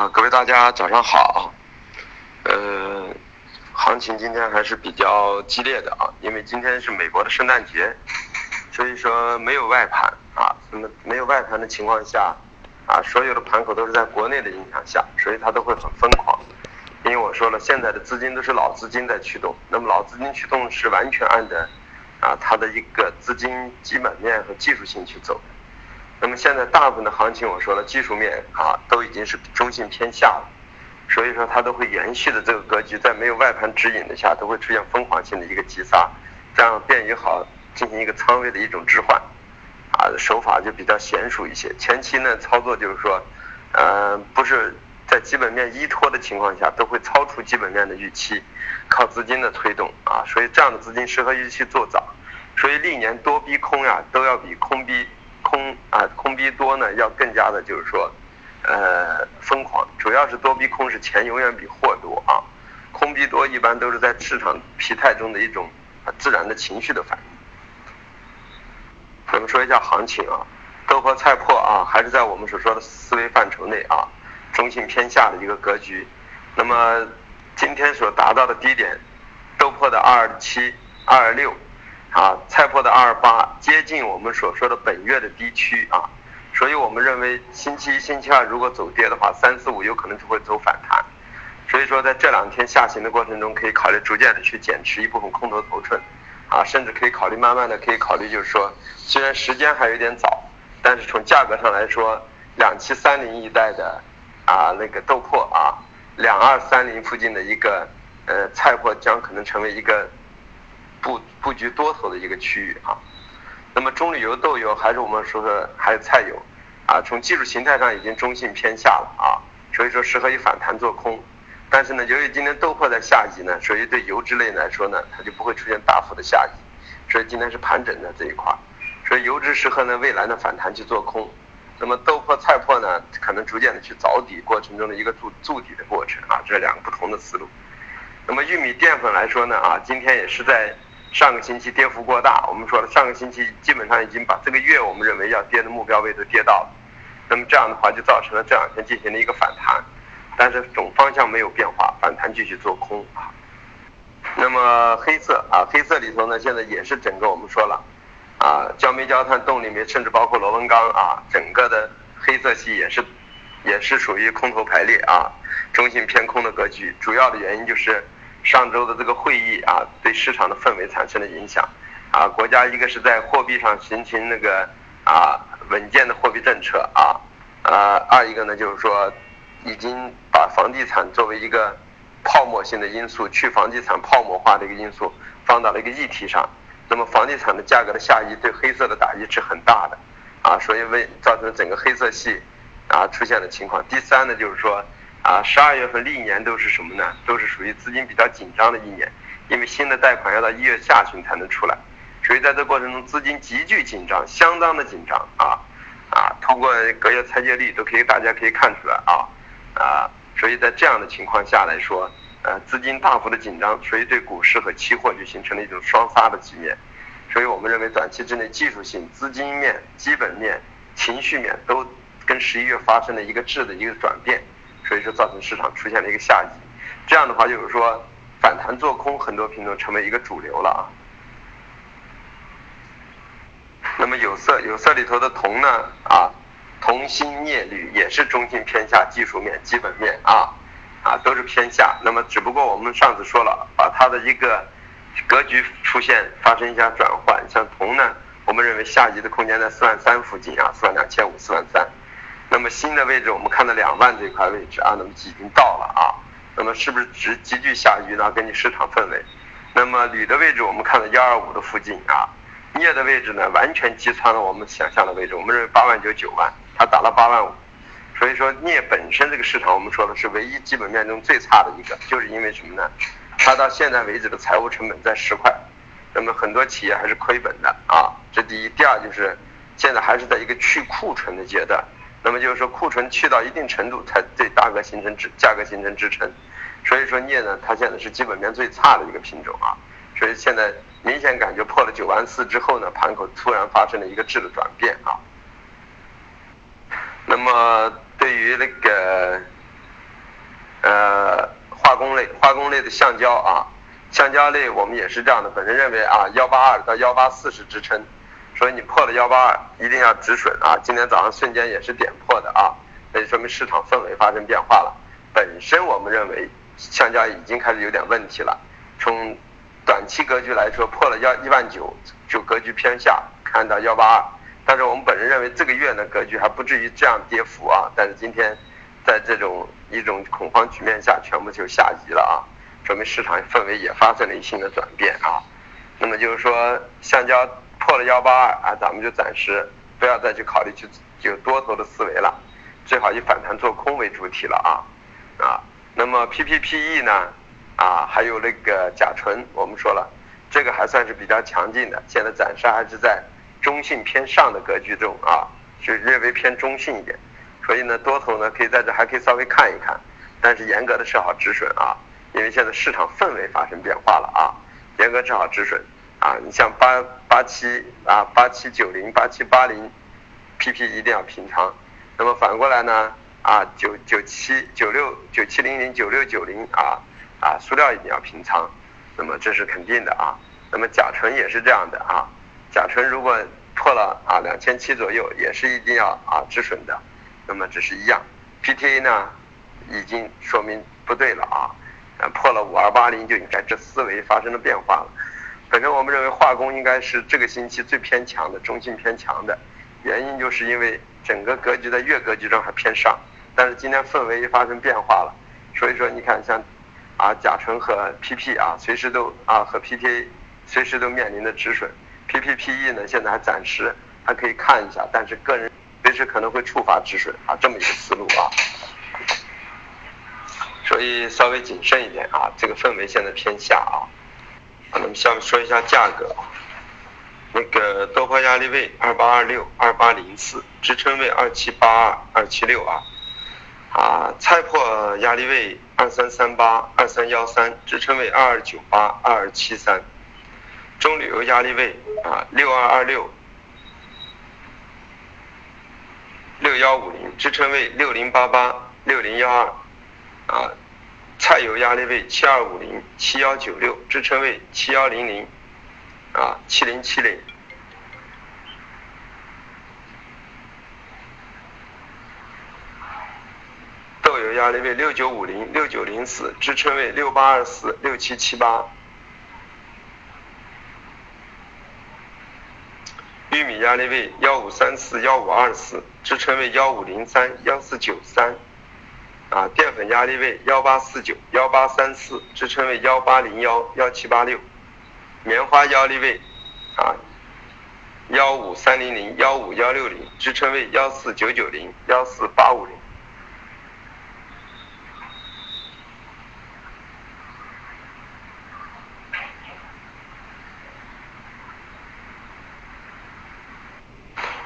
啊，各位大家早上好。呃，行情今天还是比较激烈的啊，因为今天是美国的圣诞节，所以说没有外盘啊。那么没有外盘的情况下，啊，所有的盘口都是在国内的影响下，所以它都会很疯狂。因为我说了，现在的资金都是老资金在驱动，那么老资金驱动是完全按着啊它的一个资金基本面和技术性去走。那么现在大部分的行情，我说了，技术面啊都已经是中性偏下了，所以说它都会延续的这个格局，在没有外盘指引的下，都会出现疯狂性的一个急杀，这样便于好进行一个仓位的一种置换，啊手法就比较娴熟一些。前期呢操作就是说，呃不是在基本面依托的情况下，都会超出基本面的预期，靠资金的推动啊，所以这样的资金适合于去做早，所以历年多逼空呀，都要比空逼。空啊，空逼多呢，要更加的，就是说，呃，疯狂。主要是多逼空是钱永远比货多啊，空逼多一般都是在市场疲态中的一种自然的情绪的反应。我们说一下行情啊，豆粕菜粕啊，还是在我们所说的思维范畴内啊，中性偏下的一个格局。那么今天所达到的低点，豆粕的二七二六。啊，菜粕的二二八接近我们所说的本月的低区啊，所以我们认为星期一、星期二如果走跌的话，三四五有可能就会走反弹，所以说在这两天下行的过程中，可以考虑逐渐的去减持一部分空头头寸，啊，甚至可以考虑慢慢的可以考虑就是说，虽然时间还有点早，但是从价格上来说，两七三零一带的啊那个豆粕啊，两二三零附近的一个呃菜粕将可能成为一个。布布局多头的一个区域啊，那么中旅游豆油还是我们说的还有菜油啊，从技术形态上已经中性偏下了啊，所以说适合于反弹做空，但是呢，由于今天豆粕在下移呢，所以对油脂类来说呢，它就不会出现大幅的下移，所以今天是盘整的这一块，所以油脂适合呢未来的反弹去做空，那么豆粕菜粕呢，可能逐渐的去凿底过程中的一个筑筑底的过程啊，这两个不同的思路，那么玉米淀粉来说呢啊，今天也是在。上个星期跌幅过大，我们说了，上个星期基本上已经把这个月我们认为要跌的目标位都跌到了，那么这样的话就造成了这两天进行了一个反弹，但是总方向没有变化，反弹继续做空啊。那么黑色啊，黑色里头呢，现在也是整个我们说了啊，焦煤焦炭动力煤，甚至包括螺纹钢啊，整个的黑色系也是也是属于空头排列啊，中性偏空的格局，主要的原因就是。上周的这个会议啊，对市场的氛围产生了影响，啊，国家一个是在货币上形成那个啊稳健的货币政策啊，呃，二一个呢就是说，已经把房地产作为一个泡沫性的因素，去房地产泡沫化的一个因素放到了一个议题上，那么房地产的价格的下移对黑色的打击是很大的，啊，所以为造成整个黑色系啊出现的情况。第三呢就是说。啊，十二月份历年都是什么呢？都是属于资金比较紧张的一年，因为新的贷款要到一月下旬才能出来，所以在这过程中资金急剧紧张，相当的紧张啊啊！通过隔夜拆借率都可以，大家可以看出来啊啊！所以在这样的情况下来说，呃，资金大幅的紧张，所以对股市和期货就形成了一种双杀的局面，所以我们认为短期之内技术性、资金面、基本面、情绪面都跟十一月发生了一个质的一个转变。所以说，造成市场出现了一个下移，这样的话就是说，反弹做空很多品种成为一个主流了啊。那么有色，有色里头的铜呢啊，铜锌镍铝也是中性偏下，技术面、基本面啊啊都是偏下。那么只不过我们上次说了，把它的一个格局出现发生一下转换，像铜呢，我们认为下移的空间在四万三附近啊，四万两千五、四万三。那么新的位置，我们看到两万这块位置啊，那么已经到了啊，那么是不是值急剧下移呢？根据市场氛围，那么铝的位置我们看到幺二五的附近啊，镍的位置呢完全击穿了我们想象的位置，我们认为八万九九万，它打了八万五，所以说镍本身这个市场我们说的是唯一基本面中最差的一个，就是因为什么呢？它到现在为止的财务成本在十块，那么很多企业还是亏本的啊，这第一，第二就是现在还是在一个去库存的阶段。那么就是说，库存去到一定程度才对大格形成支价格形成支撑，所以说镍呢，它现在是基本面最差的一个品种啊，所以现在明显感觉破了九万四之后呢，盘口突然发生了一个质的转变啊。那么对于那个呃化工类，化工类的橡胶啊，橡胶类我们也是这样的，本人认为啊，幺八二到幺八四是支撑，所以你破了幺八二一定要止损啊。今天早上瞬间也是点破的啊，那就说明市场氛围发生变化了。本身我们认为橡胶已经开始有点问题了，从短期格局来说，破了幺一万九就格局偏下，看到幺八二。但是我们本人认为这个月呢格局还不至于这样跌幅啊，但是今天在这种一种恐慌局面下，全部就下移了啊，说明市场氛围也发生了一新的转变啊。那么就是说，橡胶破了幺八二啊，咱们就暂时不要再去考虑去有多头的思维了，最好以反弹做空为主体了啊啊。那么 PPPE 呢啊，还有那个甲醇，我们说了，这个还算是比较强劲的，现在暂时还是在。中性偏上的格局中啊，就略微偏中性一点，所以呢，多头呢可以在这还可以稍微看一看，但是严格的设好止损啊，因为现在市场氛围发生变化了啊，严格设好止损啊，你像八八七啊八七九零八七八零，PP 一定要平仓，那么反过来呢啊九九七九六九七零零九六九零啊啊塑料一定要平仓，那么这是肯定的啊，那么甲醇也是这样的啊。甲醇如果破了啊两千七左右，也是一定要啊止损的。那么只是一样，PTA 呢已经说明不对了啊，破了五二八零就应该这思维发生了变化了。本身我们认为化工应该是这个星期最偏强的，中性偏强的，原因就是因为整个格局在月格局中还偏上，但是今天氛围发生变化了，所以说你看像啊甲醇和 PP 啊随时都啊和 PTA 随时都面临着止损。PPPE 呢，现在还暂时还可以看一下，但是个人随时可能会触发止损啊，这么一个思路啊，所以稍微谨慎一点啊，这个氛围现在偏下啊。啊，那么下面说一下价格，那个多破压力位二八二六、二八零四，支撑位二七八二、二七六啊，啊，菜破压力位二三三八、二三幺三，支撑位二二九八、二二七三。中旅游压力位啊，六二二六，六幺五零，支撑位六零八八，六零幺二，啊，菜油压力位七二五零，七幺九六，支撑位七幺零零，啊，七零七零。豆油压力位六九五零，六九零四，支撑位六八二四，六七七八。玉米压力位幺五三四幺五二四，支撑位幺五零三幺四九三，啊，淀粉压力位幺八四九幺八三四，支撑位幺八零幺幺七八六，棉花压力位啊幺五三零零幺五幺六零，支撑位幺四九九零幺四八五零。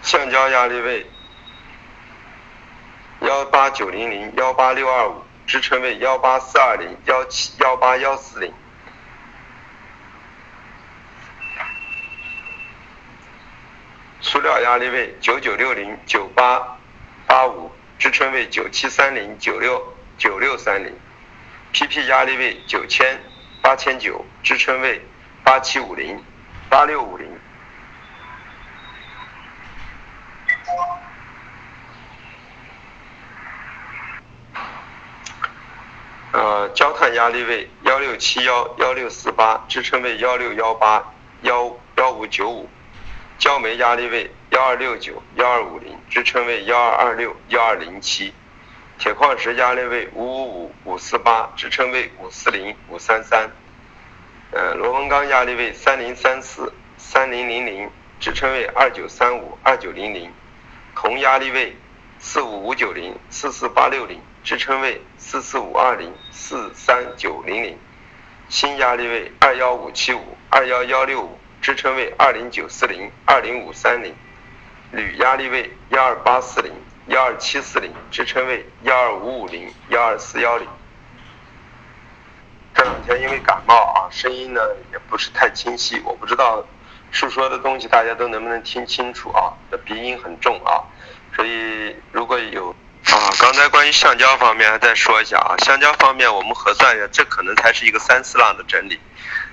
橡胶压力位幺八九零零幺八六二五，支撑位幺八四二零幺七幺八幺四零。塑料压力位九九六零九八八五，支撑位九七三零九六九六三零。PP 压力位九千八千九，支撑位八七五零八六五零。呃，焦炭压力位幺六七幺幺六四八，支撑位幺六幺八幺幺五九五。焦煤压力位幺二六九幺二五零，支撑位幺二二六幺二零七。铁矿石压力位五五五五四八，支撑位五四零五三三。呃，螺纹钢压力位三零三四三零零零，支撑位二九三五二九零零。铜压力位四五五九零四四八六零，支撑位四四五二零四三九零零。新压力位二幺五七五二幺幺六五，支撑位二零九四零二零五三零。铝压力位幺二八四零幺二七四零，支撑位幺二五五零幺二四幺零。这两天因为感冒啊，声音呢也不是太清晰，我不知道。述说的东西大家都能不能听清楚啊？的鼻音很重啊，所以如果有啊，刚才关于橡胶方面还再说一下啊，橡胶方面我们核算一下，这可能才是一个三四浪的整理。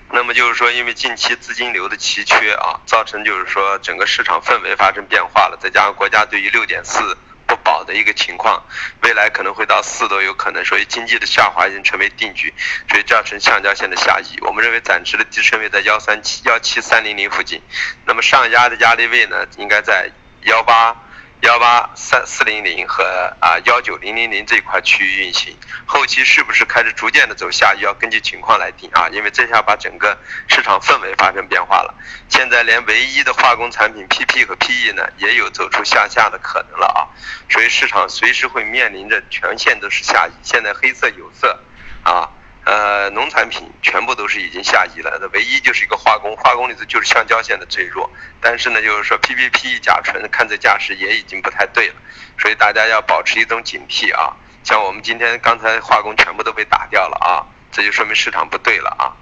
那么就是说，因为近期资金流的奇缺啊，造成就是说整个市场氛围发生变化了，再加上国家对于六点四不保的一个情况，未来可能会到四都有可能，所以经济的下滑已经成为定局，所以造成橡胶线的下移。我们认为暂时的支撑位在幺三七幺七三零零附近，那么上压的压力位呢，应该在幺八。幺八三四零零和啊幺九零零零这块区域运行，后期是不是开始逐渐的走下，要根据情况来定啊，因为这下把整个市场氛围发生变化了，现在连唯一的化工产品 PP 和 PE 呢，也有走出向下的可能了啊，所以市场随时会面临着全线都是下移，现在黑色有色啊。呃，农产品全部都是已经下移了，那唯一就是一个化工，化工里头就是橡胶线的最弱。但是呢，就是说 P P P 甲醇看这架势也已经不太对了，所以大家要保持一种警惕啊。像我们今天刚才化工全部都被打掉了啊，这就说明市场不对了啊。